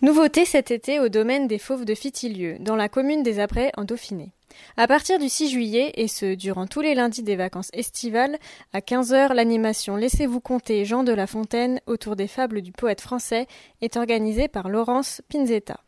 Nouveauté cet été au domaine des Fauves de Fitilieu, dans la commune des Abrais en Dauphiné. À partir du 6 juillet, et ce durant tous les lundis des vacances estivales, à 15h, l'animation Laissez-vous compter Jean de La Fontaine autour des fables du poète français est organisée par Laurence Pinzetta.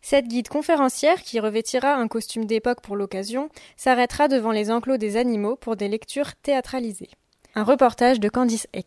Cette guide conférencière, qui revêtira un costume d'époque pour l'occasion, s'arrêtera devant les enclos des animaux pour des lectures théâtralisées. Un reportage de Candice Eck.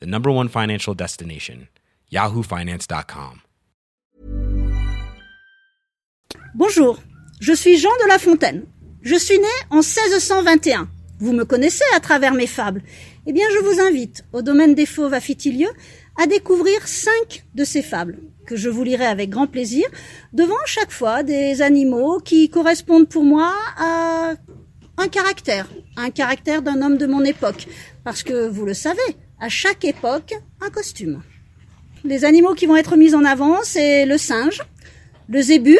the number one financial destination, yahoofinance.com. Bonjour, je suis Jean de La Fontaine. Je suis né en 1621. Vous me connaissez à travers mes fables. Eh bien, je vous invite, au domaine des fauves à Fitilieu, à découvrir cinq de ces fables, que je vous lirai avec grand plaisir, devant chaque fois des animaux qui correspondent pour moi à un caractère, un caractère d'un homme de mon époque. Parce que, vous le savez, à chaque époque un costume. Les animaux qui vont être mis en avant, c'est le singe, le zébu,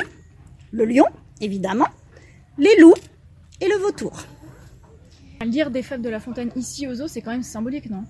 le lion, évidemment, les loups et le vautour. Lire des fables de La Fontaine ici aux zoo, c'est quand même symbolique, non?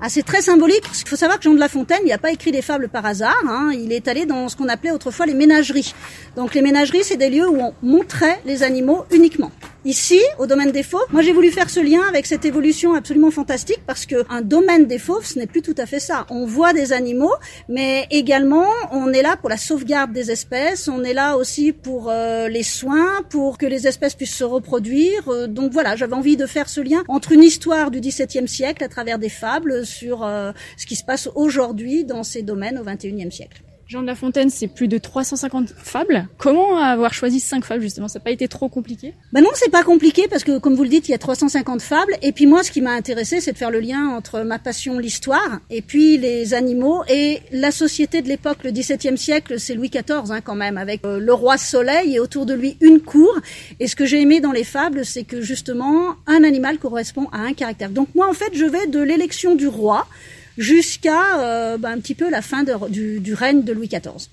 Ah, c'est très symbolique. Il faut savoir que Jean de La Fontaine, il n'a pas écrit des fables par hasard. Hein. Il est allé dans ce qu'on appelait autrefois les ménageries. Donc les ménageries, c'est des lieux où on montrait les animaux uniquement. Ici, au domaine des fauves, moi j'ai voulu faire ce lien avec cette évolution absolument fantastique parce que un domaine des fauves, ce n'est plus tout à fait ça. On voit des animaux, mais également on est là pour la sauvegarde des espèces, on est là aussi pour euh, les soins, pour que les espèces puissent se reproduire. Euh, donc voilà, j'avais envie de faire ce lien entre une histoire du XVIIe siècle à travers des fables sur euh, ce qui se passe aujourd'hui dans ces domaines au XXIe siècle. Jean de La Fontaine, c'est plus de 350 fables. Comment avoir choisi cinq fables justement? Ça n'a pas été trop compliqué? Ben non, c'est pas compliqué parce que comme vous le dites, il y a 350 fables. Et puis moi, ce qui m'a intéressé, c'est de faire le lien entre ma passion, l'histoire, et puis les animaux et la société de l'époque. Le XVIIe siècle, c'est Louis XIV hein, quand même, avec euh, le roi Soleil et autour de lui une cour. Et ce que j'ai aimé dans les fables, c'est que justement, un animal correspond à un caractère. Donc moi, en fait, je vais de l'élection du roi jusqu'à euh, bah, un petit peu la fin de, du, du règne de Louis XIV.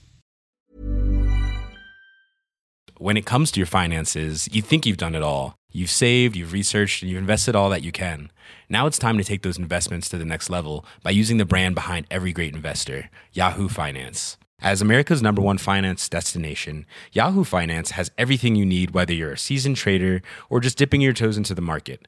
When it comes to your finances, you think you've done it all. You've saved, you've researched, and you've invested all that you can. Now it's time to take those investments to the next level by using the brand behind every great investor, Yahoo Finance. As America's number one finance destination, Yahoo Finance has everything you need, whether you're a seasoned trader or just dipping your toes into the market.